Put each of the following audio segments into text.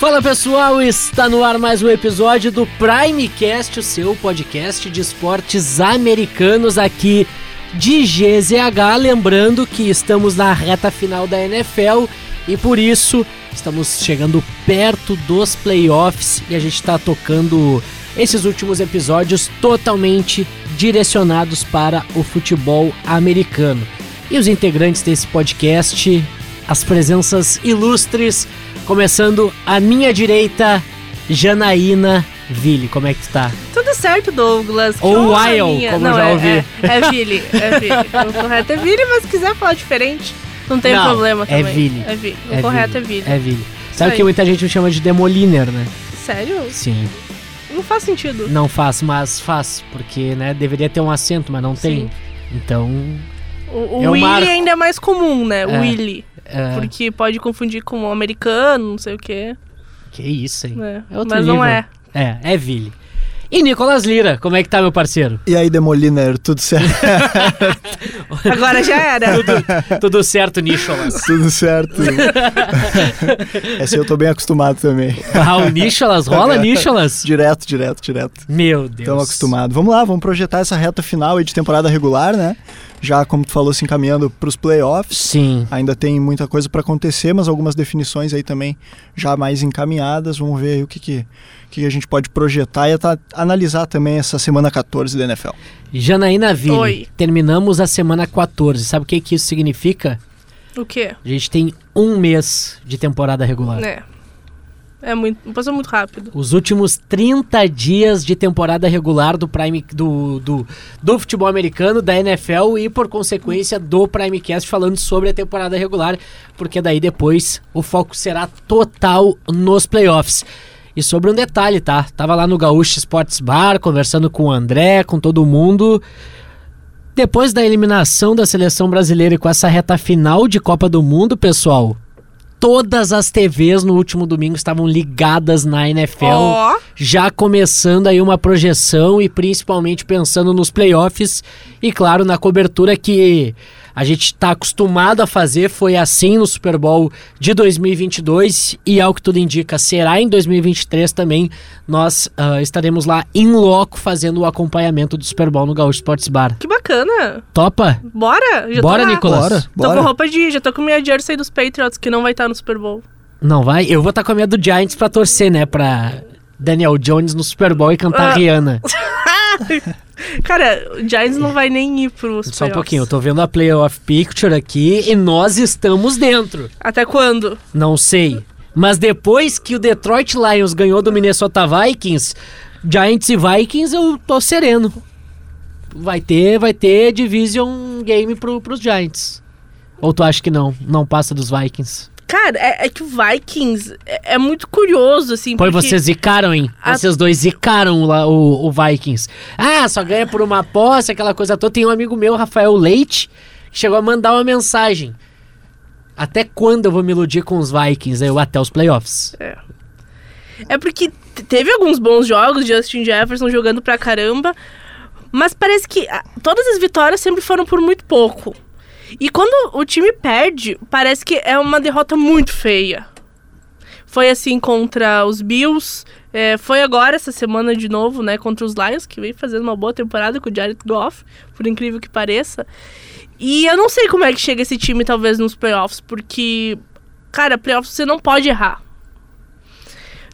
Fala pessoal, está no ar mais um episódio do Primecast, o seu podcast de esportes americanos aqui de GZH. Lembrando que estamos na reta final da NFL e por isso estamos chegando perto dos playoffs e a gente está tocando esses últimos episódios totalmente direcionados para o futebol americano. E os integrantes desse podcast, as presenças ilustres, começando à minha direita, Janaína Ville. Como é que tu tá? Tudo certo, Douglas. Ou minha. como não, eu já é, ouvi. É, é Ville, é Ville. O correto é Ville, mas se quiser falar diferente, não tem Não, problema é também. Ville. É Ville. O É correto Ville. é Ville. É Ville. Sabe aí. que muita gente me chama de Demoliner, né? Sério? Sim. Não faz sentido. Não faz, mas faz. Porque, né, deveria ter um acento, mas não tem. Sim. Então. O, o Eu Willy marco. ainda é mais comum, né? É. Willy. É, Porque pode confundir com o americano, não sei o quê. Que isso, hein? né? É outro mas não é. É, é Ville. E Nicolas Lira, como é que tá, meu parceiro? E aí, Demoliner, tudo certo? Agora já era. Tudo certo, Nicholas? tudo certo. Essa eu tô bem acostumado também. Ah, o Nicholas, rola Nicholas? Direto, direto, direto. Meu Deus. Estamos acostumados. Vamos lá, vamos projetar essa reta final aí de temporada regular, né? Já, como tu falou, se encaminhando pros playoffs. Sim. Ainda tem muita coisa para acontecer, mas algumas definições aí também já mais encaminhadas. Vamos ver aí o que, que, que a gente pode projetar e analisar também essa semana 14 da NFL. Janaína Ville, Oi. terminamos a semana 14. Sabe o que, que isso significa? O quê? A gente tem um mês de temporada regular. É. É muito. Passou muito rápido. Os últimos 30 dias de temporada regular do Prime do, do, do futebol americano, da NFL e, por consequência, do Primecast falando sobre a temporada regular, porque daí depois o foco será total nos playoffs. E sobre um detalhe, tá? Tava lá no Gaúcho Sports Bar, conversando com o André, com todo mundo. Depois da eliminação da seleção brasileira e com essa reta final de Copa do Mundo, pessoal, todas as TVs no último domingo estavam ligadas na NFL Ó, já começando aí uma projeção e principalmente pensando nos playoffs e claro na cobertura que a gente está acostumado a fazer foi assim no Super Bowl de 2022 e ao que tudo indica será em 2023 também nós ah, estaremos lá em loco fazendo o acompanhamento do Super Bowl no Gaúcho Sports Bar. que bacana. Topa? Bora? Já Bora, tô. Nicolas? Bora, Tô com roupa de. Já tô com minha jersey dos Patriots, que não vai estar no Super Bowl. Não vai? Eu vou estar com a minha do Giants pra torcer, né, pra Daniel Jones no Super Bowl e cantar Ah. Rihanna. Cara, o Giants não vai nem ir pros Só um pouquinho, eu tô vendo a Playoff Picture aqui e nós estamos dentro. Até quando? Não sei. Mas depois que o Detroit Lions ganhou do Minnesota Vikings, Giants e Vikings, eu tô sereno. Vai ter, vai ter Division Game pro, pros Giants. Ou tu acha que não? Não passa dos Vikings? Cara, é, é que o Vikings é, é muito curioso, assim. Porque... vocês zicaram, hein? A- Vocês dois zicaram lá o, o Vikings. Ah, só ganha por uma posse, aquela coisa toda. Tem um amigo meu, Rafael Leite, que chegou a mandar uma mensagem. Até quando eu vou me iludir com os Vikings? Eu até os playoffs. É porque t- teve alguns bons jogos, Justin Jefferson jogando pra caramba, mas parece que ah, todas as vitórias sempre foram por muito pouco. E quando o time perde, parece que é uma derrota muito feia. Foi assim contra os Bills, é, foi agora essa semana de novo, né, contra os Lions, que vem fazendo uma boa temporada com o Jared Goff, por incrível que pareça. E eu não sei como é que chega esse time, talvez, nos playoffs, porque, cara, playoffs você não pode errar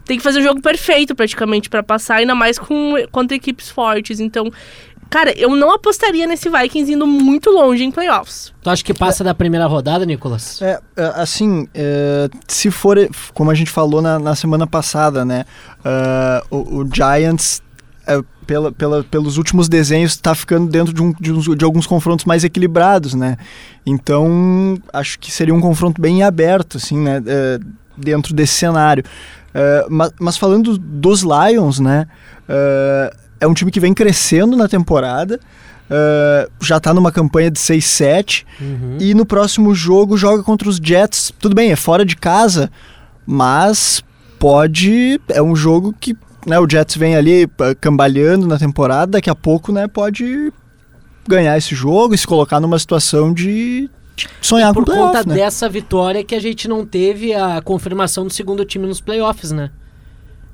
tem que fazer um jogo perfeito praticamente pra passar, ainda mais com, contra equipes fortes. Então, cara, eu não apostaria nesse Vikings indo muito longe em playoffs. Tu acha que passa da primeira rodada, Nicolas? É, é, assim, é, se for, como a gente falou na, na semana passada, né? é, o, o Giants, é, pela, pela, pelos últimos desenhos, está ficando dentro de, um, de, uns- de alguns confrontos mais equilibrados, né? Então, acho que seria um confronto bem aberto, assim, né? é, dentro desse cenário. É, mas, mas falando dos Lions, né? é, é um time que vem crescendo na temporada. é, já está numa campanha de 6-7 Uhum. e no próximo jogo joga contra os Jets. Tudo bem, é fora de casa, mas pode. É um jogo que né, o Jets vem ali eh, cambaleando na temporada, daqui a pouco né, pode ganhar esse jogo e se colocar numa situação de sonhar Por com conta playoff, né? dessa vitória que a gente não teve a confirmação do segundo time nos playoffs, né?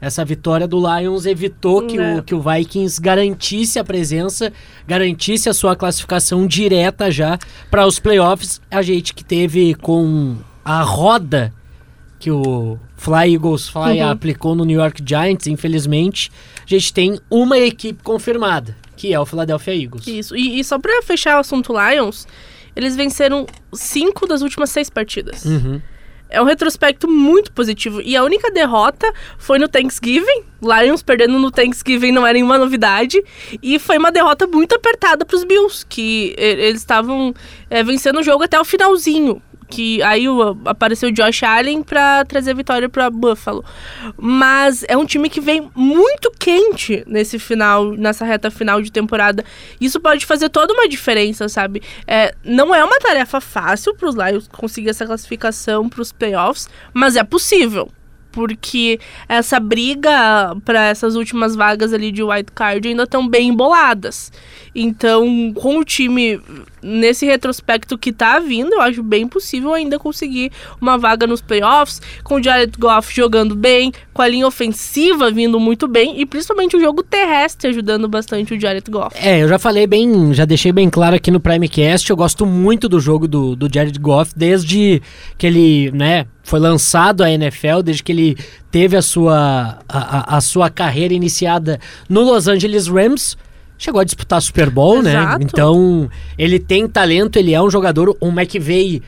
Essa vitória do Lions evitou que, o, que o Vikings garantisse a presença, garantisse a sua classificação direta já para os playoffs. A gente que teve com a roda que o Fly Eagles Fly Uhum. aplicou no New York Giants, infelizmente, a gente tem uma equipe confirmada, que é o Philadelphia Eagles. Isso. E, e só pra fechar o assunto Lions, eles venceram cinco das últimas seis partidas. Uhum. É um retrospecto muito positivo. E a única derrota foi no Thanksgiving. Lions perdendo no Thanksgiving não era nenhuma novidade. E foi uma derrota muito apertada pros Bills, que eles estavam eh, vencendo o jogo até o finalzinho. Que aí apareceu o Josh Allen pra trazer a vitória pra Buffalo. Mas é um time que vem muito quente nesse final, nessa reta final de temporada. Isso pode fazer toda uma diferença, sabe? É, não é uma tarefa fácil para os Lions conseguir essa classificação para os playoffs, mas é possível. Porque essa briga para essas últimas vagas ali de wild card ainda estão bem emboladas. Então, com o time nesse retrospecto que tá vindo, eu acho bem possível ainda conseguir uma vaga nos playoffs, com o Jared Goff jogando bem, com a linha ofensiva vindo muito bem e principalmente o jogo terrestre ajudando bastante o Jared Goff. É, eu já falei bem, já deixei bem claro aqui no Primecast, eu gosto muito do jogo do, do Jared Goff, desde que ele, né, foi lançado à NFL, desde que ele teve a sua, a, a- a sua carreira iniciada no Los Angeles Rams, chegou a disputar Super Bowl, né? Exato. Então, ele tem talento, ele é um jogador, o McVay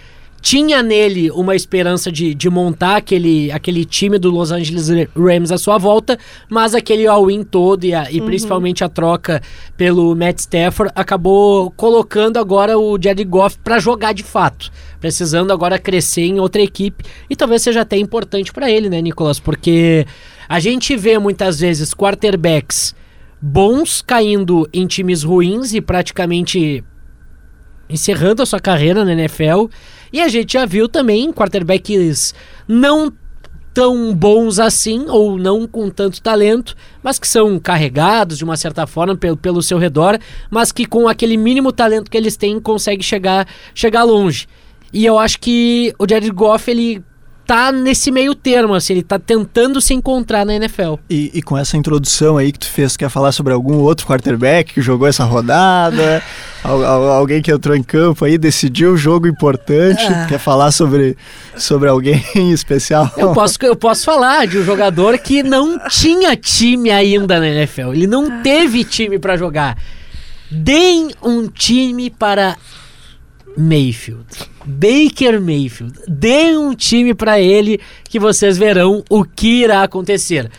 tinha nele uma esperança de, de montar aquele, aquele time do Los Angeles Rams à sua volta, mas aquele all-in todo e, a- e principalmente a troca pelo Matt Stafford acabou colocando agora o Jared Goff para jogar de fato, precisando agora crescer em outra equipe e talvez seja até importante para ele, né, Nicolas? Porque a gente vê muitas vezes quarterbacks bons caindo em times ruins e praticamente encerrando a sua carreira na NFL. E a gente já viu também quarterbacks não tão bons assim, ou não com tanto talento, mas que são carregados de uma certa forma pelo, pelo seu redor, mas que com aquele mínimo talento que eles têm consegue chegar, chegar longe. E eu acho que o Jared Goff, ele tá nesse meio termo, assim, ele tá tentando se encontrar na NFL. E, e com essa introdução aí que tu fez, tu quer falar sobre algum outro quarterback que jogou essa rodada? Al- al- alguém que entrou em campo aí, decidiu um jogo importante? Quer falar sobre, sobre alguém em especial? Eu posso, eu posso falar de um jogador que não tinha time ainda na NFL. Ele não teve time pra jogar. Deem um time para Mayfield. Baker Mayfield. Deem um time pra ele que vocês verão o que irá acontecer.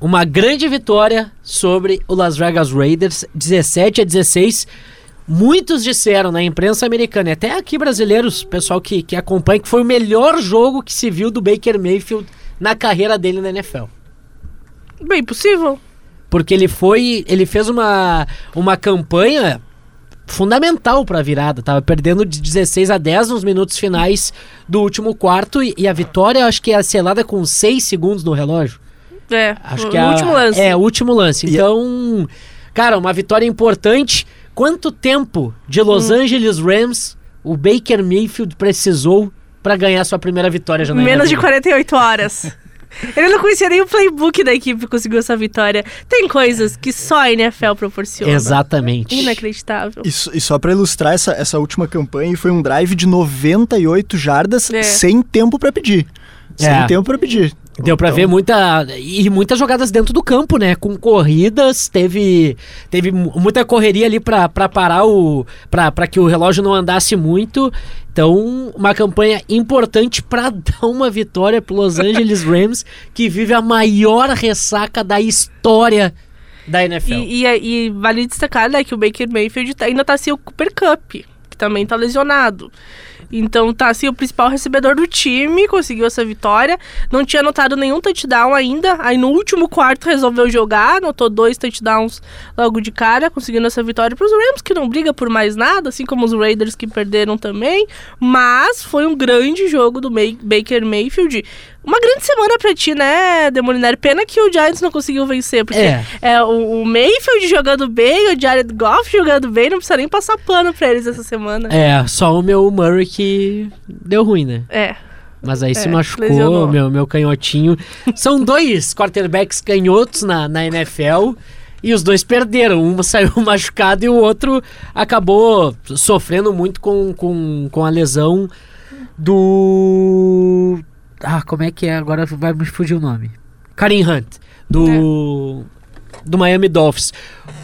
Uma grande vitória sobre o Las Vegas Raiders, 17 a 16. Muitos disseram na imprensa americana, e até aqui brasileiros, pessoal que, que acompanha, que foi o melhor jogo que se viu do Baker Mayfield na carreira dele na NFL. Bem possível. Porque ele foi. Ele fez uma, uma campanha fundamental para a virada. Tava perdendo de 16 a 10 nos minutos finais do último quarto. E, e a vitória, acho que é selada com 6 segundos no relógio. É, Acho o que é a- último lance. É, o último lance. E- Então, cara, uma vitória importante. Quanto tempo de Los Hum. Angeles Rams o Baker Mayfield precisou para ganhar sua primeira vitória já na Menos de NFL? 48 horas. Ele não conhecia nem o playbook da equipe que conseguiu essa vitória. Tem coisas que só a NFL proporciona. Exatamente. Inacreditável. E, só- e só pra ilustrar essa, essa última campanha, foi um drive de 98 jardas É. sem tempo pra pedir. Sem É. tempo pra pedir. Deu pra Então, ver muita e muitas jogadas dentro do campo, né? Com corridas, teve teve mu- muita correria ali pra pra parar o pra pra que o relógio não andasse muito. Então, uma campanha importante pra dar uma vitória pro Los Angeles Rams, que vive a maior ressaca da história da NFL. E, e- e vale destacar né, que o Baker Mayfield tá- ainda tá sem o Cooper Cup, que também tá lesionado. Então tá assim, o principal recebedor do time conseguiu essa vitória. Não tinha anotado nenhum touchdown ainda. Aí no último quarto resolveu jogar, anotou dois touchdowns logo de cara, conseguindo essa vitória para os Rams, que não briga por mais nada, assim como os Raiders que perderam também. Mas foi um grande jogo do May- Baker Mayfield. Uma grande semana pra ti, né, Demolinário? Pena que o Giants não conseguiu vencer, porque É. é, o, o Mayfield jogando bem, o Jared Goff jogando bem, não precisa nem passar pano pra eles essa semana. É, só o meu Murray que deu ruim, né? É. Mas aí se É, machucou, lesionou. meu, meu canhotinho. São dois quarterbacks canhotos na, na NFL e os dois perderam. Um saiu machucado e o outro acabou sofrendo muito com, com, com a lesão do. Ah, como é que é? Agora vai me fugir o nome. Karim Hunt, do. Do Miami Dolphins.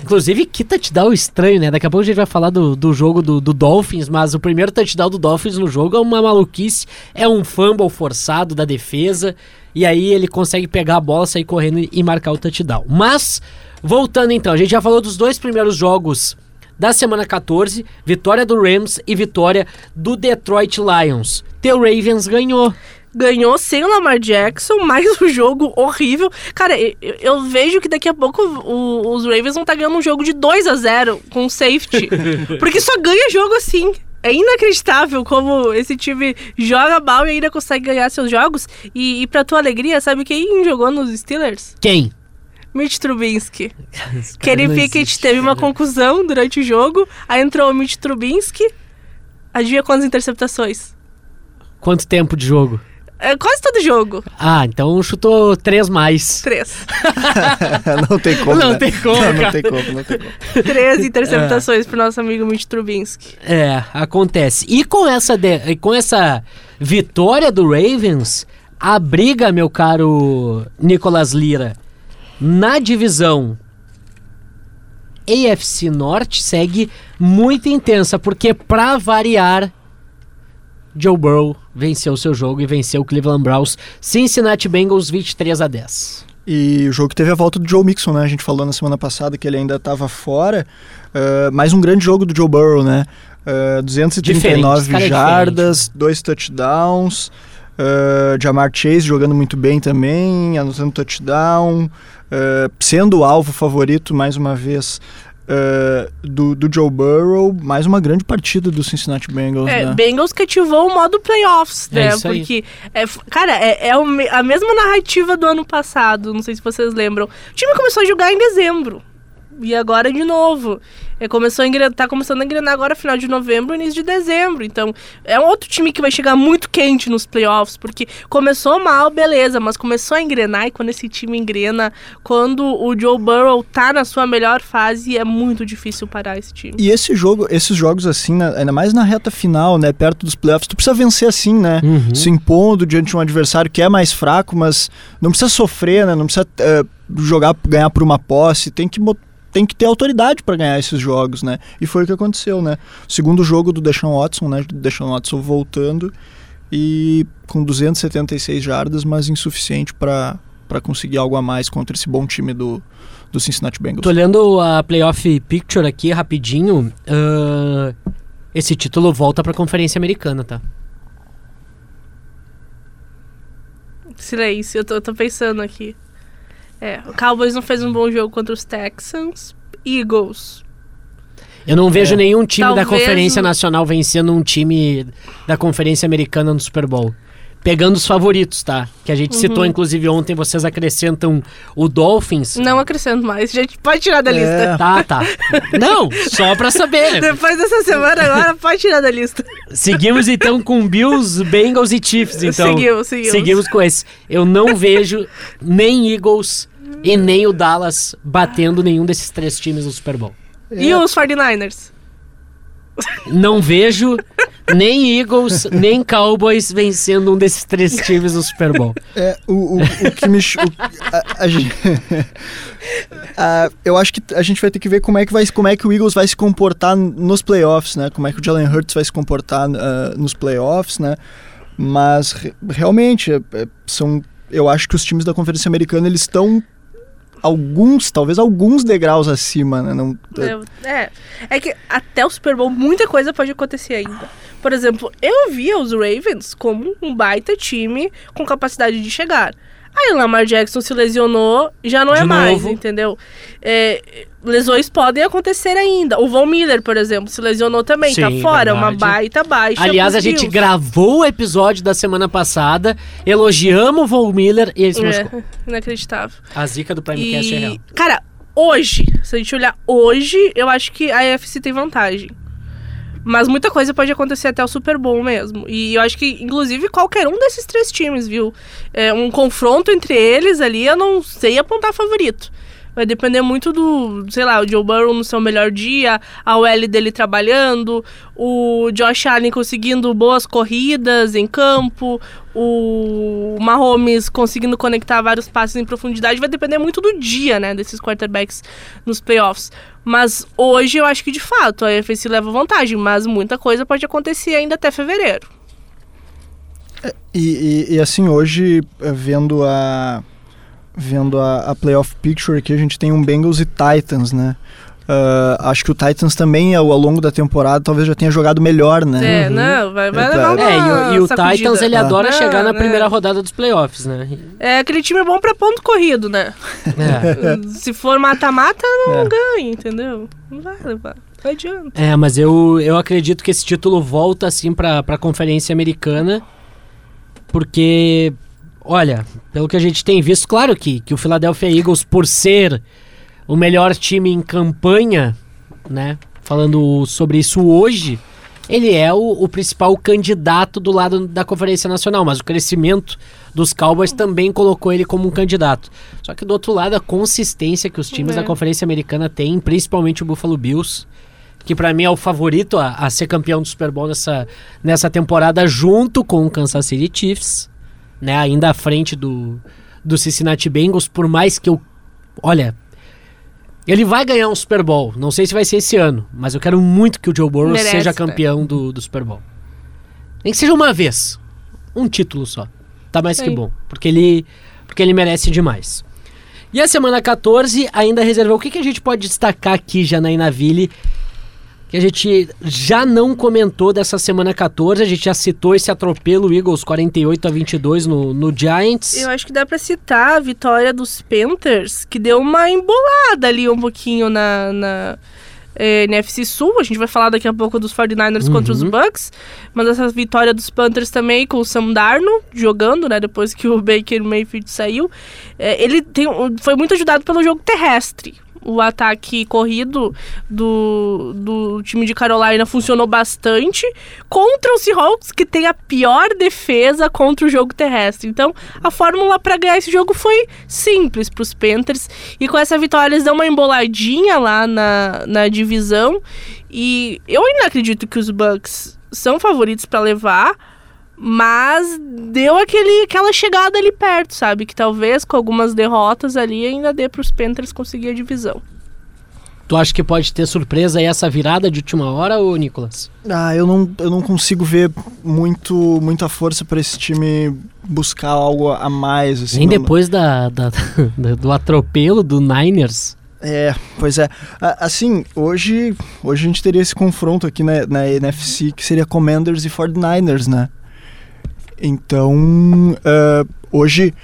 Inclusive, que touchdown estranho, né? Daqui a pouco a gente vai falar do, do jogo do, do Dolphins, mas o primeiro touchdown do Dolphins no jogo é uma maluquice. É um fumble forçado da defesa. E aí ele consegue pegar a bola, sair correndo e- e marcar o touchdown. Mas, voltando então, a gente já falou dos dois primeiros jogos da semana 14, vitória do Rams e vitória do Detroit Lions. Teu Ravens ganhou. Ganhou sem o Lamar Jackson, mais um jogo horrível. Cara, eu, eu vejo que daqui a pouco o- os Ravens vão estar ganhando um jogo de 2 a 0 com safety. porque só ganha jogo assim. É inacreditável como esse time joga mal e ainda consegue ganhar seus jogos. E, e pra tua alegria, sabe quem jogou nos Steelers? Quem? Mitch cara Kenny Pickett existe, teve uma né? conclusão durante o jogo. Aí entrou o Mitch Trubisky. Adivinha quantas interceptações? Quanto tempo de jogo? É quase todo jogo. Ah, então chutou três mais. Três. não tem como. Não né? tem como, Não, não tem como, não tem como. Três interceptações pro nosso amigo Mitch Trubisky. É, acontece. E com essa, de- e com essa vitória do Ravens, a briga, meu caro Nicolas Lira, na divisão AFC Norte segue muito intensa, porque pra variar, Joe Burrow venceu o seu jogo e venceu o Cleveland Browns, Cincinnati Bengals 23 a 10. E o jogo teve a volta do Joe Mixon, né? A gente falou na semana passada que ele ainda estava fora. Uh, mais um grande jogo do Joe Burrow, né? Uh, Diferente, 239 esse cara é jardas, dois touchdowns. Uh, Jamar Chase jogando muito bem também, anotando touchdown. uh, sendo o alvo favorito, mais uma vez, uh, do, do Joe Burrow. Mais uma grande partida do Cincinnati Bengals, É, né? Bengals que ativou o modo playoffs, É né? aí. Porque, é, cara, é, é o a mesma narrativa do ano passado, não sei se vocês lembram. O time começou a jogar em dezembro. E agora de novo. É, começou a engrenar, tá começando a engrenar agora final de novembro, início de dezembro. Então, é um outro time que vai chegar muito quente nos playoffs, porque começou mal, beleza, mas começou a engrenar e quando esse time engrena, quando o Joe Burrow tá na sua melhor fase, é muito difícil parar esse time. E esse jogo, esses jogos assim, né, ainda mais na reta final, né, perto dos playoffs, tu precisa vencer assim, né? Uhum. Se impondo diante de um adversário que é mais fraco, mas não precisa sofrer, né? Não precisa eh, jogar, ganhar por uma posse, tem que tem que ter autoridade para ganhar esses jogos, né? E foi o que aconteceu, né? Segundo jogo do Deshaun Watson, né? Deshaun Watson voltando e com 276 jardas, mas insuficiente para para conseguir algo a mais contra esse bom time do, do Cincinnati Bengals. Tô olhando a playoff picture aqui rapidinho. ah, esse título volta pra Conferência Americana, tá? Silêncio, eu tô, eu tô pensando aqui. É, o Cowboys não fez um bom jogo contra os Texans. Eagles. Eu não vejo É. nenhum time da Talvez Conferência o- Nacional vencendo um time da Conferência Americana no Super Bowl. Pegando os favoritos, tá? Que a gente Uhum. citou, inclusive, ontem, vocês acrescentam o Dolphins. Não acrescento mais. Gente, pode tirar da É. lista. Tá, tá. Não, só pra saber. Depois dessa semana agora, pode tirar da lista. Seguimos então com Bills, Bengals e Chiefs, então. Seguimos, seguimos. Seguimos com esse. Eu não vejo nem Eagles e nem o Dallas batendo nenhum desses três times no Super Bowl. E os 49ers? Não vejo nem Eagles, nem Cowboys vencendo um desses três times no Super Bowl. É, o, o, o que me. o- a- a gente- a- eu acho que a gente vai ter que ver como é que, vai, como é que o Eagles vai se comportar nos playoffs, né? Como é que o Jalen Hurts vai se comportar ah, nos playoffs, né? Mas re- realmente, é- é- são. Eu acho que os times da Conferência Americana eles estão alguns, talvez alguns degraus acima, né? Não, É, é. É que até o Super Bowl muita coisa pode acontecer ainda. Por exemplo, eu via os Ravens como um baita time com capacidade de chegar. Aí o Lamar Jackson se lesionou, já não De é mais, novo. entendeu? É, lesões podem acontecer ainda. O Von Miller, por exemplo, se lesionou também, tá Sim, fora, é uma verdade. baita baixa. Aliás, a gente gravou o episódio da semana passada, elogiamos o Von Miller e ele se machucou. É, inacreditável. A zica do Primecast é real. E, cara, hoje, se a gente olhar hoje, eu acho que a AFC tem vantagem. Mas muita coisa pode acontecer até o Super Bowl mesmo. E eu acho que, inclusive, qualquer um desses três times, viu? É, um confronto entre eles ali, eu não sei apontar favorito. Vai depender muito do, sei lá, o Joe Burrow no seu melhor dia, a OL dele trabalhando, o Josh Allen conseguindo boas corridas em campo, o Mahomes conseguindo conectar vários passes em profundidade. Vai depender muito do dia, né, desses quarterbacks nos playoffs. Mas hoje eu acho que de fato a AFC leva vantagem, mas muita coisa pode acontecer ainda até fevereiro. E, e- e, assim, hoje, eh, vendo a vendo a, a playoff picture aqui, a gente tem um Bengals e Titans, né? Ah, acho que o Titans também, ao, ao longo da temporada, talvez já tenha jogado melhor, né? É, não, vai, vai É, levar uma É, e, o- e o sacudida. Titans ele Ah. adora Não, chegar na né? primeira rodada dos playoffs, né? É aquele time bom pra ponto corrido, né? É. Se for mata-mata, não É. ganha, entendeu? Não vai levar. Não adianta. É, mas eu, eu acredito que esse título volta assim pra, pra Conferência Americana, porque, olha, pelo que a gente tem visto, claro que, que o Philadelphia Eagles, por ser o melhor time em campanha, né, falando sobre isso hoje, ele é o, o principal candidato do lado da Conferência Nacional, mas o crescimento dos Cowboys também colocou ele como um candidato. Só que do outro lado, a consistência que os times É. da Conferência Americana têm, principalmente o Buffalo Bills, que pra mim é o favorito a, a ser campeão do Super Bowl nessa, nessa temporada, junto com o Kansas City Chiefs, né, ainda à frente do, do Cincinnati Bengals, por mais que eu. Olha. Ele vai ganhar um Super Bowl. Não sei se vai ser esse ano, mas eu quero muito que o Joe Burrow Merece, seja né? campeão do, do Super Bowl. Nem que seja uma vez. Um título só. Tá mais que bom. Porque ele, porque ele merece demais. E a semana 14 ainda reservou. O que, que a gente pode destacar aqui, Janaína Ville? Que a gente já não comentou dessa semana 14. A gente já citou esse atropelo Eagles 48 a 22 no, no Giants. Eu acho que dá pra citar a vitória dos Panthers, que deu uma embolada ali um pouquinho na, na eh, NFC Sul. A gente vai falar daqui a pouco dos 49ers contra os Uhum. Bucks. Mas essa vitória dos Panthers também com o Sam Darno jogando, né? Depois que o Baker Mayfield saiu. Eh, ele tem, foi muito ajudado pelo jogo terrestre. O ataque corrido do, do time de Carolina funcionou bastante contra o Seahawks, que tem a pior defesa contra o jogo terrestre. Então, a fórmula para ganhar esse jogo foi simples para os Panthers. E com essa vitória, eles dão uma emboladinha lá na, na divisão. E eu ainda acredito que os Bucks são favoritos para levar. Mas deu aquele, aquela chegada ali perto, sabe? Que talvez com algumas derrotas ali ainda dê para os Panthers conseguir a divisão. Tu acha que pode ter surpresa aí essa virada de última hora, ô Nicolas? Ah, eu não, eu não consigo ver muito, muita força para esse time buscar algo a mais. Assim, Nem não- depois da, da- da- do atropelo do Niners. É, pois é. Assim, hoje, hoje a gente teria esse confronto aqui na, na NFC que seria Commanders e 49ers, né? Então, ah, hoje,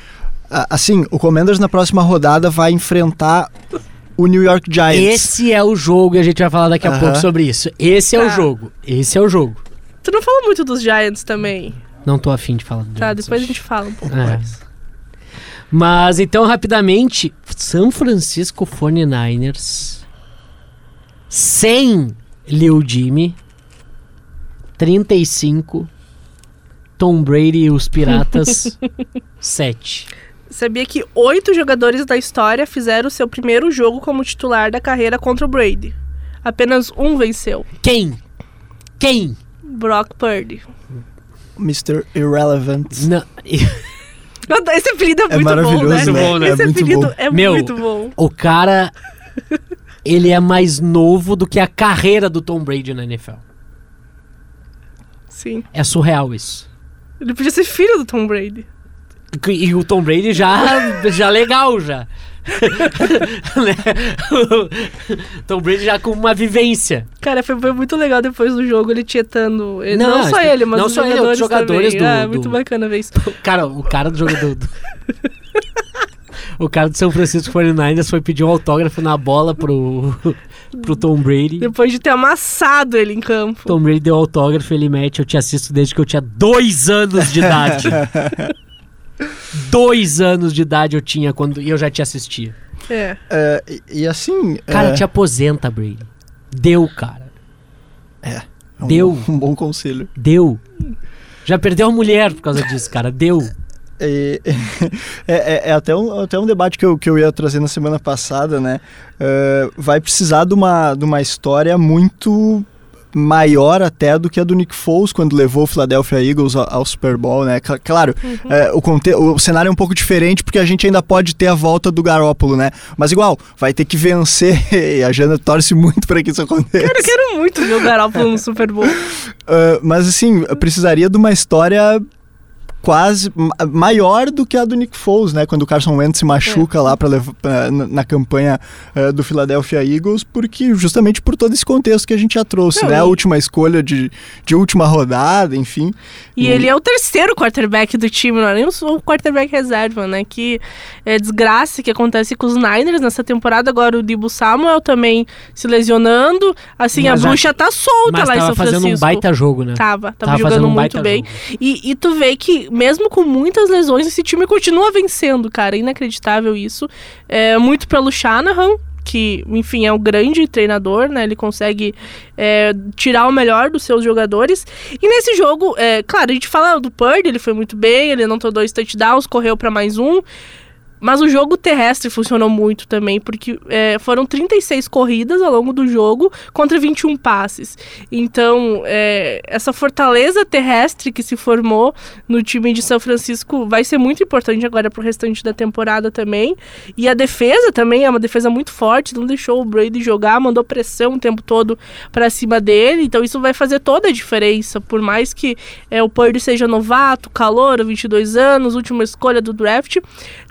a- assim, o Commanders na próxima rodada vai enfrentar o New York Giants. Esse é o jogo e a gente vai falar daqui a Aham. pouco sobre isso. Esse é o Tá. jogo. Esse é o jogo. Tu não falou muito dos Giants também. Não tô afim de falar do Tá, Giants depois a hoje. gente fala um pouco É. mais. Mas então, rapidamente, São Francisco 49ers sem Lil Jimmy 35 Tom Brady e os Piratas 7. Sabia que oito jogadores da história fizeram seu primeiro jogo como titular da carreira contra o Brady. Apenas um venceu. Quem? Quem? Brock Purdy. Mr. Irrelevant. Não, Esse apelido é, É muito maravilhoso, bom, né? né? Bom, né? Esse É muito apelido bom. é Meu, muito bom. o cara ele é mais novo do que a carreira do Tom Brady na NFL. Sim. É surreal isso. Ele podia ser filho do Tom Brady. E o Tom Brady já, já legal, já. Né? Tom Brady já com uma vivência. Cara, foi, foi muito legal depois do jogo ele tietando. ele- Não, Não, só ele, mas não os só ele, jogadores, outros jogadores também. do- Ah, do- muito bacana ver isso. Cara, o cara do jogo do, do, O cara do São Francisco 49ers foi pedir um autógrafo na bola pro, pro Tom Brady. Depois de ter amassado ele em campo. Tom Brady deu autógrafo, ele mete, eu te assisto desde que eu tinha dois anos de idade. dois anos de idade eu tinha quando e eu já te assistia. É. É, e, e assim. Cara, é, te aposenta, Brady. Deu, cara. é um, deu. Um bom conselho. Deu. Já perdeu a mulher por causa disso, cara. Deu. É, é, é- é até, um, até um debate que eu, que eu ia trazer na semana passada, né? É, vai precisar de uma, de uma história muito maior até do que a do Nick Foles quando levou o Philadelphia Eagles ao, ao Super Bowl, né? Cla- Claro, é, o, conte- o cenário é um pouco diferente porque a gente ainda pode ter a volta do Garópolo, né? Mas igual, vai ter que vencer e a Jana torce muito para que isso aconteça. Cara, eu quero muito ver o Garoppolo no Super Bowl. Uh, mas assim, precisaria de uma história quase ma- maior do que a do Nick Foles, né? Quando o Carson Wentz se machuca lá para na, na campanha uh, do Philadelphia Eagles, porque justamente por todo esse contexto que a gente já trouxe, Não, né? e- A última escolha de, de última rodada, enfim. E Hum. ele é o terceiro quarterback do time, não é nem o quarterback reserva, né? Que é desgraça que acontece com os Niners nessa temporada. Agora o Dibu Samuel também se lesionando. Assim, Mas a já- bruxa tá solta Mas lá em tava São fazendo um Francisco. baita jogo, né? Tava, tava, Tava jogando fazendo um muito baita bem. jogo. E, e tu vê que, mesmo com muitas lesões, esse time continua vencendo, cara. Inacreditável isso. É muito pelo Shanahan, que, enfim, é um grande treinador, né? Ele consegue é, tirar o melhor dos seus jogadores. E nesse jogo, é, claro, a gente fala do Purdy, ele foi muito bem, ele anotou dois touchdowns, correu para mais um. Mas o jogo terrestre funcionou muito também, porque é, foram 36 corridas ao longo do jogo contra 21 passes. Então, é, essa fortaleza terrestre que se formou no time de São Francisco vai ser muito importante agora pro restante da temporada também. E a defesa também é uma defesa muito forte, não deixou o Brady jogar, mandou pressão o tempo todo para cima dele. Então, isso vai fazer toda a diferença. Por mais que é, o Purdy seja novato, calor, 22 anos, última escolha do draft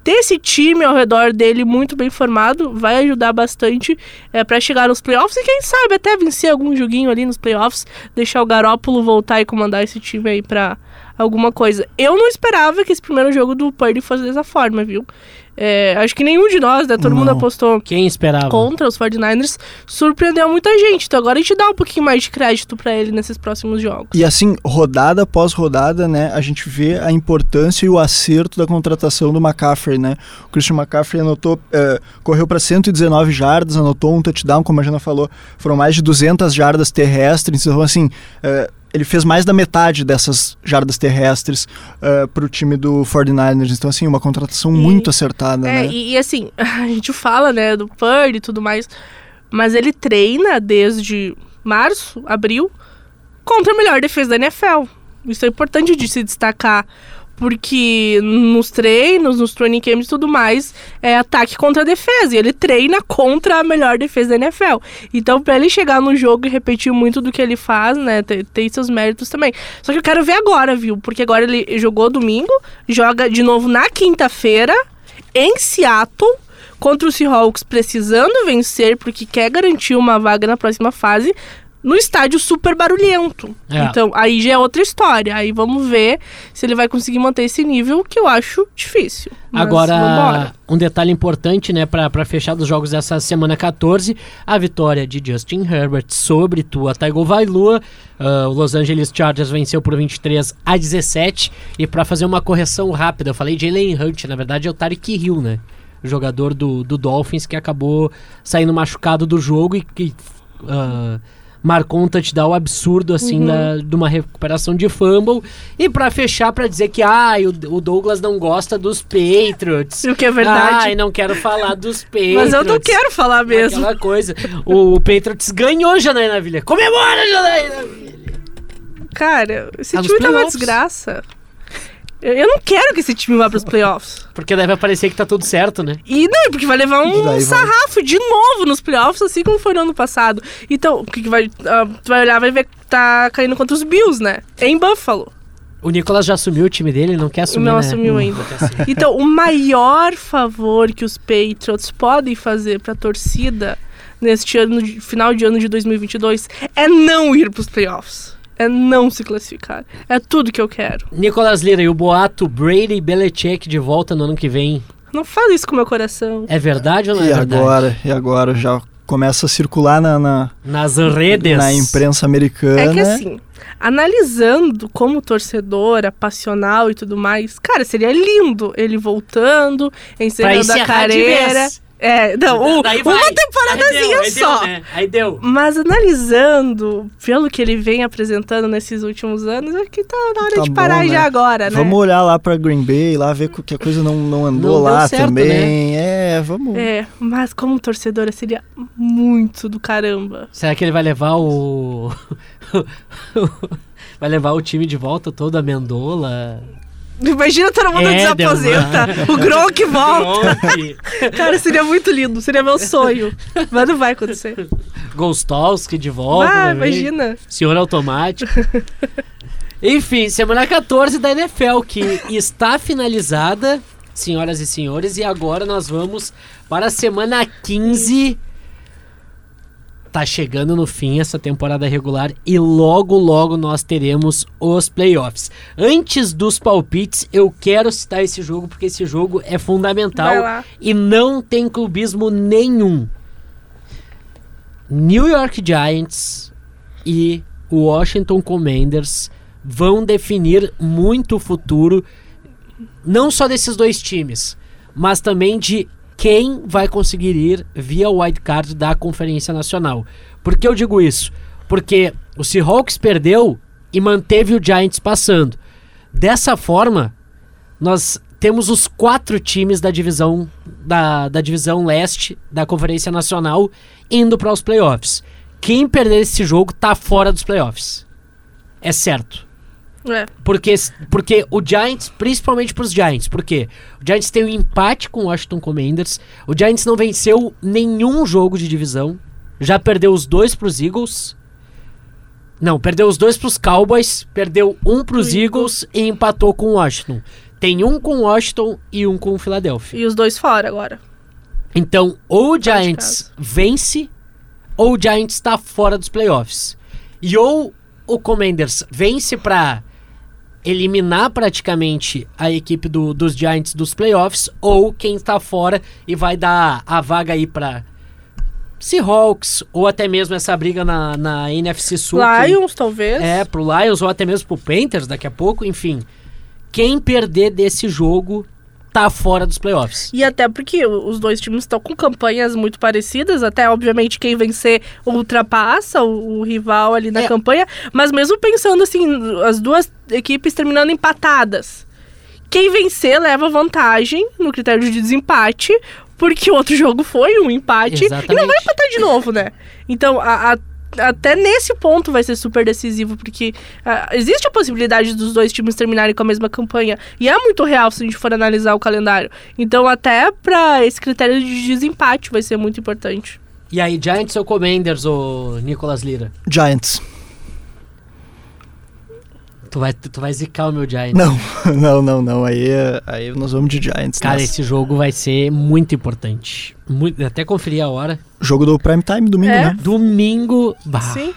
ter esse time ao redor dele muito bem formado vai ajudar bastante é, para chegar nos playoffs e quem sabe até vencer algum joguinho ali nos playoffs, deixar o Garópolo voltar e comandar esse time aí pra alguma coisa. Eu não esperava que esse primeiro jogo do Purdy fosse dessa forma, viu? É, acho que nenhum de nós, né? Todo mundo Não. apostou Quem esperava? contra os 49ers, surpreendeu muita gente. Então agora a gente dá um pouquinho mais de crédito pra ele nesses próximos jogos. E assim, rodada após rodada, né, a gente vê a importância e o acerto da contratação do McCaffrey, né? O Christian McCaffrey anotou, eh, correu para 119 jardas, anotou um touchdown, como a Jana falou, foram mais de 200 jardas terrestres, então assim, eh, ele fez mais da metade dessas jardas terrestres para o time do 49ers, então assim, uma contratação E- muito acertada, É, né? e, e assim, a gente fala, né, do Purdy e tudo mais, mas ele treina desde março, abril, contra a melhor defesa da NFL. Isso é importante de se destacar, porque nos treinos, nos training camps e tudo mais, é ataque contra a defesa, e ele treina contra a melhor defesa da NFL. Então, pra ele chegar no jogo e repetir muito do que ele faz, né, tem, tem seus méritos também. Só que eu quero ver agora, viu? Porque agora ele jogou domingo, joga de novo na quinta-feira, em Seattle contra o Seahawks precisando vencer porque quer garantir uma vaga na próxima fase no estádio super barulhento. É. Então, aí já é outra história. Aí vamos ver se ele vai conseguir manter esse nível que eu acho difícil. Mas Agora, vambora. um detalhe importante, né, pra pra fechar dos jogos dessa semana 14, a vitória de Justin Herbert sobre Tua Tagovailoa. Ah, o Los Angeles Chargers venceu por 23 a 17. E pra fazer uma correção rápida, eu falei Jalen Hunt, na verdade é o Tarek Hill, né? O jogador do, do Dolphins que acabou saindo machucado do jogo e que ah, marcou um touchdown absurdo, assim, da- de uma recuperação de fumble. E pra fechar, pra dizer que ah, o, o Douglas não gosta dos Patriots. O que é verdade. Ai, não quero falar dos Patriots. Mas eu não quero falar mesmo. Aquela coisa. O Patriots ganhou Janaína Vilha. Comemora, Janaína Vilha. Cara, esse nos time tá uma desgraça. Eu, eu não quero que esse time vá pros playoffs. Porque deve parecer que tá tudo certo, né? E não, porque vai levar um daí vai- sarrafo de novo nos playoffs, assim como foi no ano passado. Então, o que, que vai. ah, tu vai olhar vai ver que tá caindo contra os Bills, né? Em Buffalo. O Nicolas já assumiu o time dele, ele não quer assumir, Não né? assumiu Hum, ainda. Então, o maior favor que os Patriots podem fazer pra torcida neste ano, de- final de ano de 2022, é não ir pros playoffs. É não se classificar. É tudo que eu quero. Nicolas Lira e o boato Brady Belichick de volta no ano que vem. Não fala isso com o meu coração. É verdade ou não E é verdade? agora, e agora já começa a circular na, na, Nas redes. na imprensa americana. É que assim, analisando como torcedor, passional e tudo mais, cara, seria lindo ele voltando, encerrando a carreira. É, não, o- Daí vai. uma temporadazinha Aí deu, aí só. Deu, né? Aí deu. Mas analisando, pelo que ele vem apresentando nesses últimos anos, acho que tá na hora Tá de parar bom, né? já agora, né? Vamos olhar lá pra Green Bay, lá ver que a coisa não, não andou Não deu lá certo, também. É, vamos. É, mas como torcedora seria muito do caramba. Será que ele vai levar o. vai levar o time de volta todo a Mendola? Imagina todo mundo É, desaposenta, o Gronk volta. Gronk, Cara, seria muito lindo, seria meu sonho. Mas não vai acontecer. Gostowski de volta. Ah, imagina. Senhor automático. Enfim, semana 14 da NFL que está finalizada, senhoras e senhores, e agora nós vamos para a semana 15. Tá chegando no fim essa temporada regular e logo logo nós teremos os playoffs. Antes dos palpites, eu quero citar esse jogo porque esse jogo é fundamental e não tem clubismo nenhum. New York Giants e Washington Commanders vão definir muito o futuro, não só desses dois times, mas também de quem vai conseguir ir via wildcard da Conferência Nacional. Por que eu digo isso? Porque o Seahawks perdeu e manteve o Giants passando. Dessa forma, nós temos os quatro times da divisão da, da divisão leste da Conferência Nacional indo para os playoffs. Quem perder esse jogo tá fora dos playoffs. É certo. É. Porque, porque o Giants, principalmente pros Giants, porque o Giants tem um empate com o Washington Commanders, o Giants não venceu nenhum jogo de divisão, já perdeu os dois pros Eagles. Não, perdeu os dois pros Cowboys, perdeu um pros Pro Eagles e empatou com o Washington. Tem um com o Washington e um com o Philadelphia. E os dois fora agora. Então, ou o Giants vence, ou o Giants está fora dos playoffs. E ou o Commanders vence para eliminar praticamente a equipe do- dos Giants dos playoffs, ou quem está fora e vai dar a vaga aí para Seahawks, ou até mesmo essa briga na, na NFC Sul. que- Lions, talvez. é, pro Lions ou até mesmo pro Panthers daqui a pouco, enfim. Quem perder desse jogo tá fora dos playoffs. E até porque os dois times estão com campanhas muito parecidas, até obviamente quem vencer ultrapassa o, o rival ali na É. campanha, mas mesmo pensando assim, as duas equipes terminando empatadas. Quem vencer leva vantagem no critério de desempate, porque o outro jogo foi um empate e não vai Exatamente. empatar de novo, né? Então, a- a- até nesse ponto vai ser super decisivo, porque ah, existe a possibilidade dos dois times terminarem com a mesma campanha. E é muito real se a gente for analisar o calendário. Então, até pra esse critério de desempate vai ser muito importante. E aí, Giants ou Commanders, ô Nicolas Lira? Giants. Tu vai, tu vai zicar o meu Giants. Não, não, não, não. Aí, aí nós vamos de Giants. Cara, nessa. esse jogo vai ser muito importante. Muito, até conferir a hora. Jogo do Prime Time, domingo, É. né? Domingo. Bah, Sim.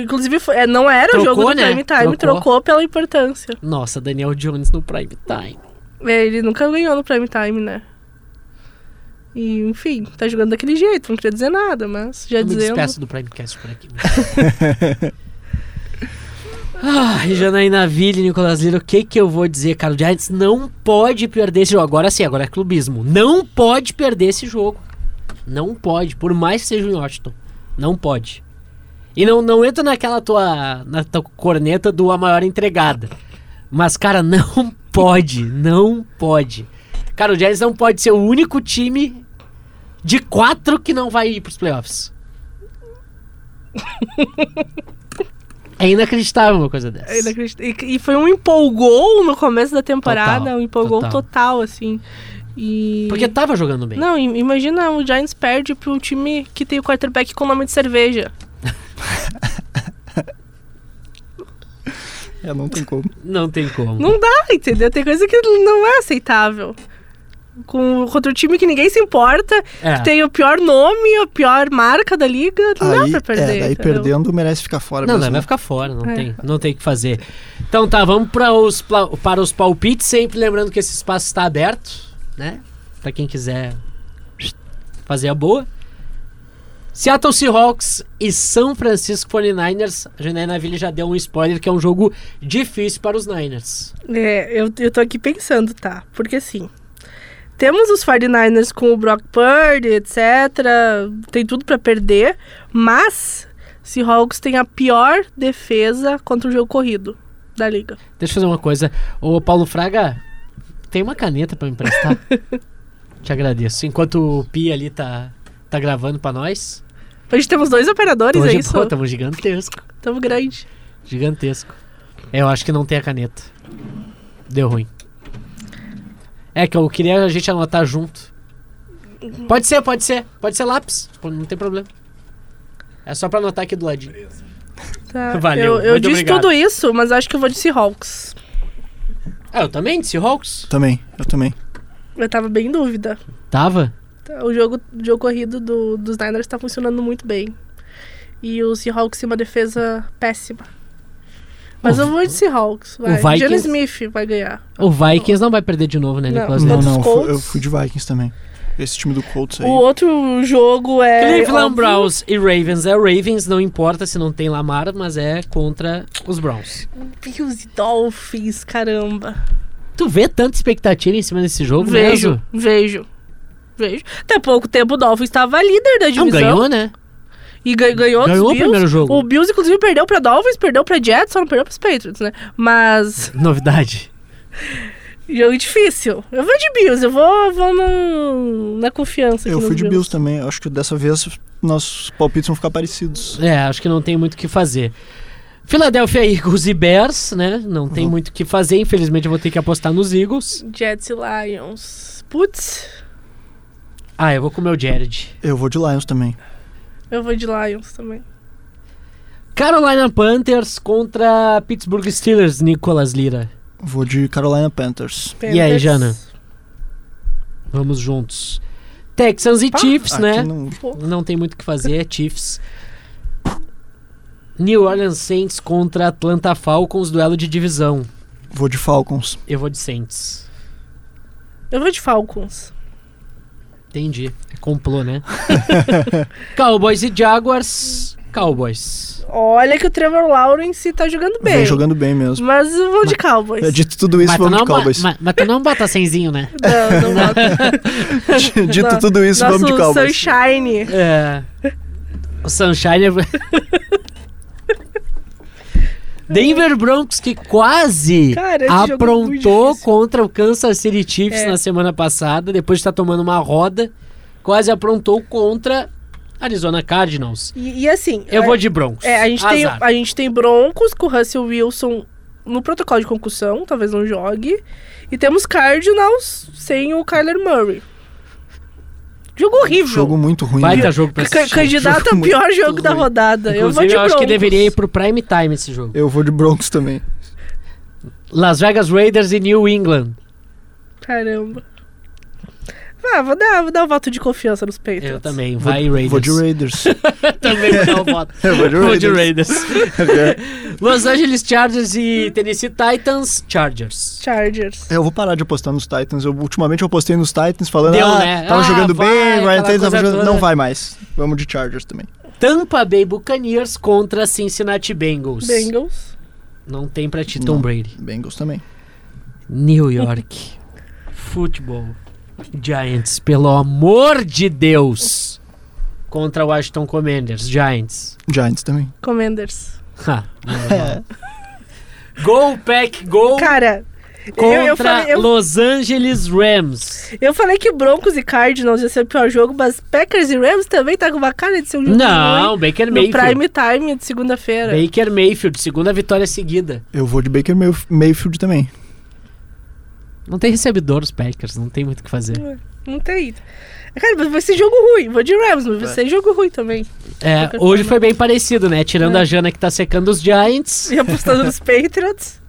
Inclusive, foi- é, não era o Trocou, jogo do né? Prime Time, Trocou. trocou pela importância. Nossa, Daniel Jones no prime time. Ele nunca ganhou no Prime Time, né? E, enfim, tá jogando daquele jeito, não queria dizer nada, mas já Eu me dizendo. despeço do Primecast por aqui. ah, Janaína Ville, Nicolas Lira, o que que eu vou dizer, cara? O Giants não pode perder esse jogo. Agora sim, agora é clubismo. Não pode perder esse jogo. Não pode, por mais que seja em Washington. Não pode. E não, não entra naquela tua, na tua corneta do a maior entregada. Mas, cara, não pode. Não pode. Cara, o Giants não pode ser o único time de quatro que não vai ir pros playoffs. É inacreditável uma coisa dessa. É inacreditável. E, e foi um empolgou no começo da temporada, Total, um empolgou total. total, assim. E... Porque tava jogando bem. Não, im- imagina o Giants perde pro time que tem o quarterback com nome de cerveja. É, não tem como. Não tem como. Não dá, entendeu? Tem coisa que não é aceitável. Com, contra um time que ninguém se importa, É. que tem o pior nome, a pior marca da liga, não aí, dá pra perder. é, daí entendeu? perdendo merece ficar fora Não, mesmo. não, vai ficar fora, não, É. tem, não tem o que fazer. Então tá, vamos para os, para os palpites, sempre lembrando que esse espaço está aberto, né? pra quem quiser fazer a boa. Seattle Seahawks e São Francisco 49ers. A Janaina Ville já deu um spoiler que é um jogo difícil para os Niners. É, eu, eu tô aqui pensando, tá? Porque assim, temos os 49ers com o Brock Purdy, etc. Tem tudo pra perder, mas Seahawks tem a pior defesa contra o jogo corrido da liga. Deixa eu fazer uma coisa. Ô, Paulo Fraga, tem uma caneta pra me emprestar? Te agradeço. Enquanto o Pi ali tá, tá gravando pra nós. Hoje temos dois operadores, é Hoje, isso? pô, tamo gigantesco. Tamo grande. Gigantesco. É, eu acho que não tem a caneta. Deu ruim. É que eu queria a gente anotar junto. Pode ser, pode ser. Pode ser lápis. pô, Não tem problema. É só pra anotar aqui do ladinho. Tá. Valeu, Eu, eu disse obrigado. tudo isso, mas acho que eu vou de Seahawks. Ah, eu também, de Seahawks. Também, eu também. Eu tava bem em dúvida. Tava? O jogo, o jogo corrido do, dos Niners tá funcionando muito bem. E o Seahawks tem uma defesa péssima. Mas O- eu vou de Seahawks. Vai. Vikings- Jalen Smith vai ganhar. O Vikings não vai perder de novo, né, Não. Nicolas? Não, não, eu fui, Colts? eu fui de Vikings também. Esse time do Colts aí. O outro jogo é. Cleveland óbvio, Browns e Ravens. É o Ravens, não importa se não tem Lamar, mas é contra os Browns. Bills e Dolphins, caramba. Tu vê tanta expectativa em cima desse jogo Vejo, mesmo? vejo. Vejo. Até pouco tempo o Dolphins estava líder da Não, divisão. ganhou, né? E ga- ganhou, Ganhou dos o Bills. primeiro jogo. O Bills, inclusive, perdeu pra Dolphins, perdeu pra Jets, só não perdeu pros Patriots, né? Mas. Novidade. Jogo difícil. Eu vou de Bills, eu vou, vou no, na confiança. aqui Eu fui de Bills também. Acho que dessa vez nossos palpites vão ficar parecidos. É, acho que não tem muito o que fazer. Philadelphia Eagles e Bears, né? Não tem Uhum. muito o que fazer. Infelizmente, eu vou ter que apostar nos Eagles. Jets e Lions. Putz, Ah, eu vou com o meu Jared. Eu vou de Lions também. Eu vou de Lions também. Carolina Panthers contra Pittsburgh Steelers, Nicolas Lira. Vou de Carolina Panthers. E aí, Panthers. Jana? Vamos juntos. Texans e Pá, Chiefs, né? não- Não tem muito o que fazer, é Chiefs. New Orleans Saints contra Atlanta Falcons, duelo de divisão. Vou de Falcons. Eu vou de Saints. Eu vou de Falcons. Entendi. É complô, né? Cowboys e Jaguars. Cowboys. Olha que o Trevor Lawrence tá jogando bem. Vem jogando bem mesmo. Mas eu vou de Cowboys. Dito tudo isso, mas, tu vamos não de Cowboys. bo- mas, mas tu não bota senzinho, né? Não, não boto. Dito tudo isso, Nosso vamos de Cowboys. Sunshine. É. O Sunshine. É- Denver Broncos que quase Cara, é aprontou contra o Kansas City Chiefs É. na semana passada, depois de estar tomando uma roda, quase aprontou contra Arizona Cardinals. E, e assim. Eu a- vou de Broncos. É, a gente, tem, a gente tem Broncos com o Russell Wilson no protocolo de concussão, talvez não jogue. E temos Cardinals sem o Kyler Murray. Jogo horrível. Jogo muito ruim. Baita né? jogo pra Ca- assistir. Candidato Jogo ao pior jogo da ruim. rodada. eu vou Inclusive, de eu, acho que deveria ir pro prime time esse jogo. Eu vou de Broncos também. Las Vegas Raiders e New England. Caramba. Ah, vou dar, vou dar um voto de confiança nos Patriots. Eu também. Vai Raiders. vou de Raiders. também vou dar o voto. Eu vou de Vou de Raiders. Raiders. Los Angeles Chargers e Tennessee Titans. Chargers. Chargers. Eu vou parar de apostar nos Titans. Eu, ultimamente eu apostei nos Titans falando, Deu, ah, né? tava Ah, jogando vai, bem, Ryan tava jogando... toda. Não vai mais. Vamos de Chargers também. Tampa Bay Buccaneers contra Cincinnati Bengals. Bengals. Não tem pra ti, Tom Não. Brady. Bengals também. New York. Futebol. Giants, pelo amor de Deus. Contra Washington Commanders. Giants. Giants também. Commanders. Ha, normal. Go Pack Go Cara, contra eu, eu, falei, eu, Los Angeles Rams. eu falei que Broncos e Cardinals ia ser o pior jogo, mas Packers e Rams também tá com uma cara de ser um jogo Não, Baker ruim. No Mayfield. prime time de segunda-feira. Baker Mayfield, segunda vitória seguida. Eu vou de Baker Mayf- Mayfield também. Não tem recebedor os Packers, não tem muito o que fazer. Não tem. Cara, mas vai ser jogo ruim. Vou de Rams, mas vai ser jogo ruim também. É, hoje forma. foi bem parecido, né? Tirando É. a Jana que tá secando os Giants. E apostando nos Patriots.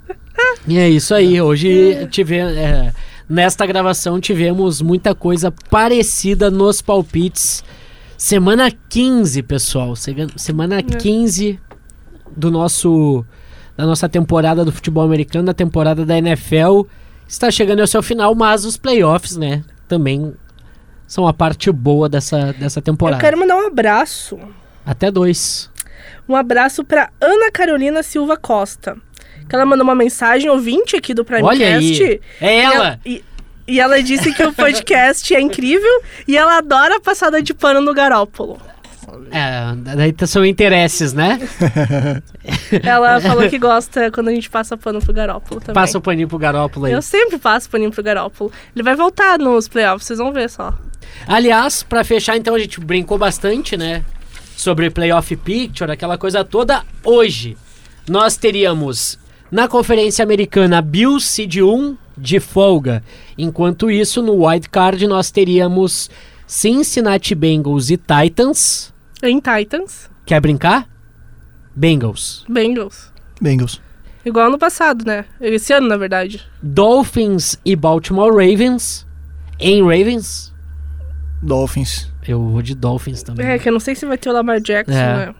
E é isso aí. Hoje tive, é, nesta gravação tivemos muita coisa parecida nos palpites. Semana 15, pessoal. Semana 15 do nosso da nossa temporada do futebol americano, da temporada da NFL está chegando ao seu final, mas os playoffs, né, também são a parte boa dessa, dessa temporada. Eu quero mandar um abraço. Até dois. Um abraço pra Ana Carolina Silva Costa. Que ela mandou uma mensagem ouvinte aqui do Primecast. Olha aí. É E ela! E, e ela disse que o podcast é incrível e ela adora a passada de pano no Garópolo. É, daí são interesses, né? Ela falou que gosta quando a gente passa pano pro Garópolo também. Passa o paninho pro Garópolo aí. Eu sempre passo paninho pro Garópolo. Ele vai voltar nos playoffs, vocês vão ver só. Aliás, pra fechar, então, a gente brincou bastante, né? Sobre playoff picture, aquela coisa toda. Hoje, nós teríamos na Conferência Americana Bills Seed 1 de folga. Enquanto isso, no Wild Card, nós teríamos Cincinnati Bengals e Titans. Em Titans, Quer brincar? Bengals. Bengals. Bengals. Igual ano passado, né? Esse ano, na verdade. Dolphins e Baltimore Ravens. Em Ravens. Dolphins. Eu vou de Dolphins também. É, que eu não sei se vai ter o Lamar Jackson, É. né?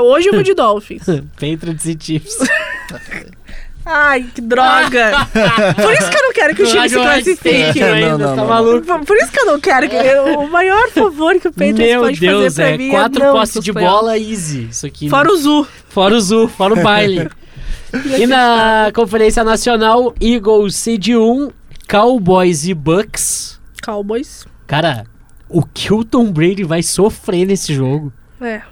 Hoje eu vou de Dolphins. Patriots e Chiefs. Ai, que droga! Por isso que eu não quero que o time se classifique. Não, ainda, não, tá não. maluco? Por, isso que eu não quero que. eu- o maior favor que o Meu pode Deus, fazer pra é mim quatro é não postes de bola easy. Isso aqui. Fora o Zu. Fora o Zu, fora o baile. e na Conferência Nacional, Eagles Seed 1, Cowboys e Bucks. Cowboys. Cara, o que o Tom Brady vai sofrer nesse jogo? É.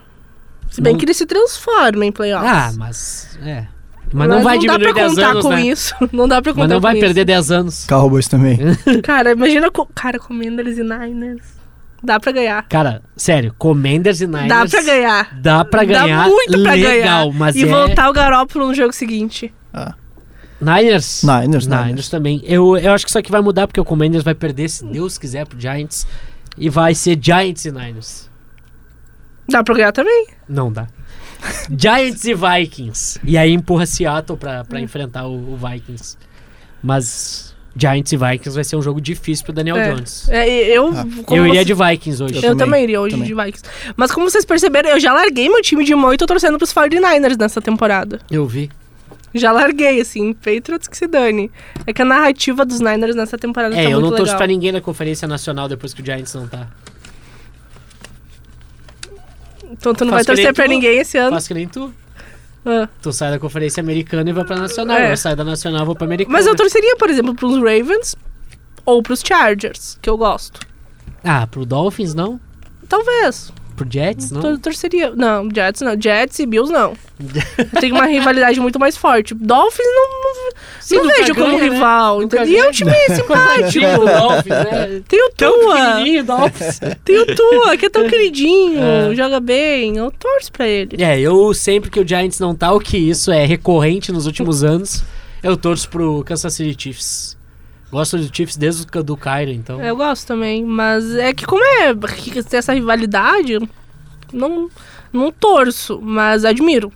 Se bem Não- que ele se transforma em playoffs. Ah, mas. É. Mas não vai dá diminuir pra 10 contar anos, com né? isso. Não dá pra contar Mas não vai com perder isso. 10 anos. Cowboys também. Cara, imagina. Co... Cara, Commanders e Niners. Dá pra ganhar. Cara, sério, Commanders e Niners. Dá pra ganhar. Dá pra ganhar. Dá muito pra legal, ganhar. mas e é... voltar o Garópolo no jogo seguinte. Niners? Niners, Niners Niners. também. Eu, eu acho que isso aqui vai mudar porque o Commanders vai perder, se Deus quiser, pro Giants. E vai ser Giants e Niners. Dá pra ganhar também. Não dá. Giants e Vikings. E aí empurra Seattle pra, pra enfrentar o, o Vikings. Mas Giants e Vikings vai ser um jogo difícil pro Daniel É. Jones. É, eu. Ah. Eu iria você- de Vikings hoje. Eu também, também iria hoje também. de Vikings. Mas como vocês perceberam, eu já larguei meu time de mão e tô torcendo pros 49ers nessa temporada. Eu vi. Já larguei, assim, Patriots que se dane. É que a narrativa dos Niners nessa temporada É, tá eu muito não torço legal. pra ninguém na Conferência Nacional depois que o Giants não tá. Então tu não vai torcer pra tu. ninguém esse ano. Faço que nem tu. Ah. Tu sai da Conferência Americana e vai pra Nacional. É. Eu saio da Nacional e vou pra Americana. Mas eu torceria, por exemplo, pros Ravens ou pros Chargers, que eu gosto. Ah, pro Dolphins não? Talvez. Pro Jets não? Tor- torceria. Não, Jets não. Jets e Bills não. Tem uma rivalidade muito mais forte. Dolphins não, não, Sim, não vejo como ganha, né? rival. Nunca? E é um time simpático. Dolphins, né? Tem o Tua. Tem o Tua, que é tão queridinho, É. joga bem. Eu torço pra ele. É, eu sempre que o Giants não tá, o que isso é recorrente nos últimos anos, eu torço pro Kansas City Chiefs. Gosto do Chiefs desde o do Cairo, então. Eu gosto também, mas é que como é que tem essa rivalidade, não, não torço, mas admiro.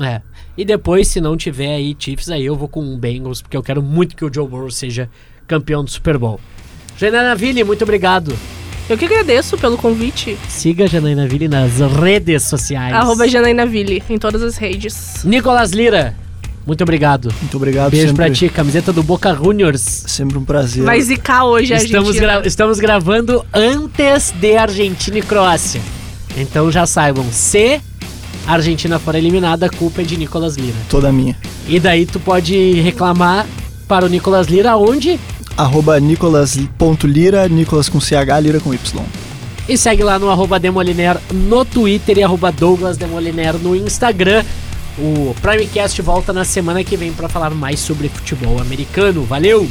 É. E depois, se não tiver aí Chiefs, aí eu vou com o Bengals, porque eu quero muito que o Joe Burrow seja campeão do Super Bowl. Janaina Ville, muito obrigado. Eu que agradeço pelo convite. Siga a Janaina Ville nas redes sociais. Arroba Janainaville, em todas as redes. Nicolas Lira, muito obrigado. Muito obrigado. Beijo sempre, pra ti, camiseta do Boca Juniors. Sempre um prazer. Vai zicar hoje a Estamos, Argentina. gra- estamos gravando antes de Argentina e Croácia. Então já saibam, se a Argentina for eliminada, a culpa é de Nicolas Lira. Toda minha. E daí tu pode reclamar para o Nicolas Lira onde? Arroba nicolas.lira, Nicolas com CH, Lira com Y. E segue lá no arroba Demoliner no Twitter e arroba Douglas Demoliner no Instagram. O Primecast volta na semana que vem para falar mais sobre futebol americano. Valeu!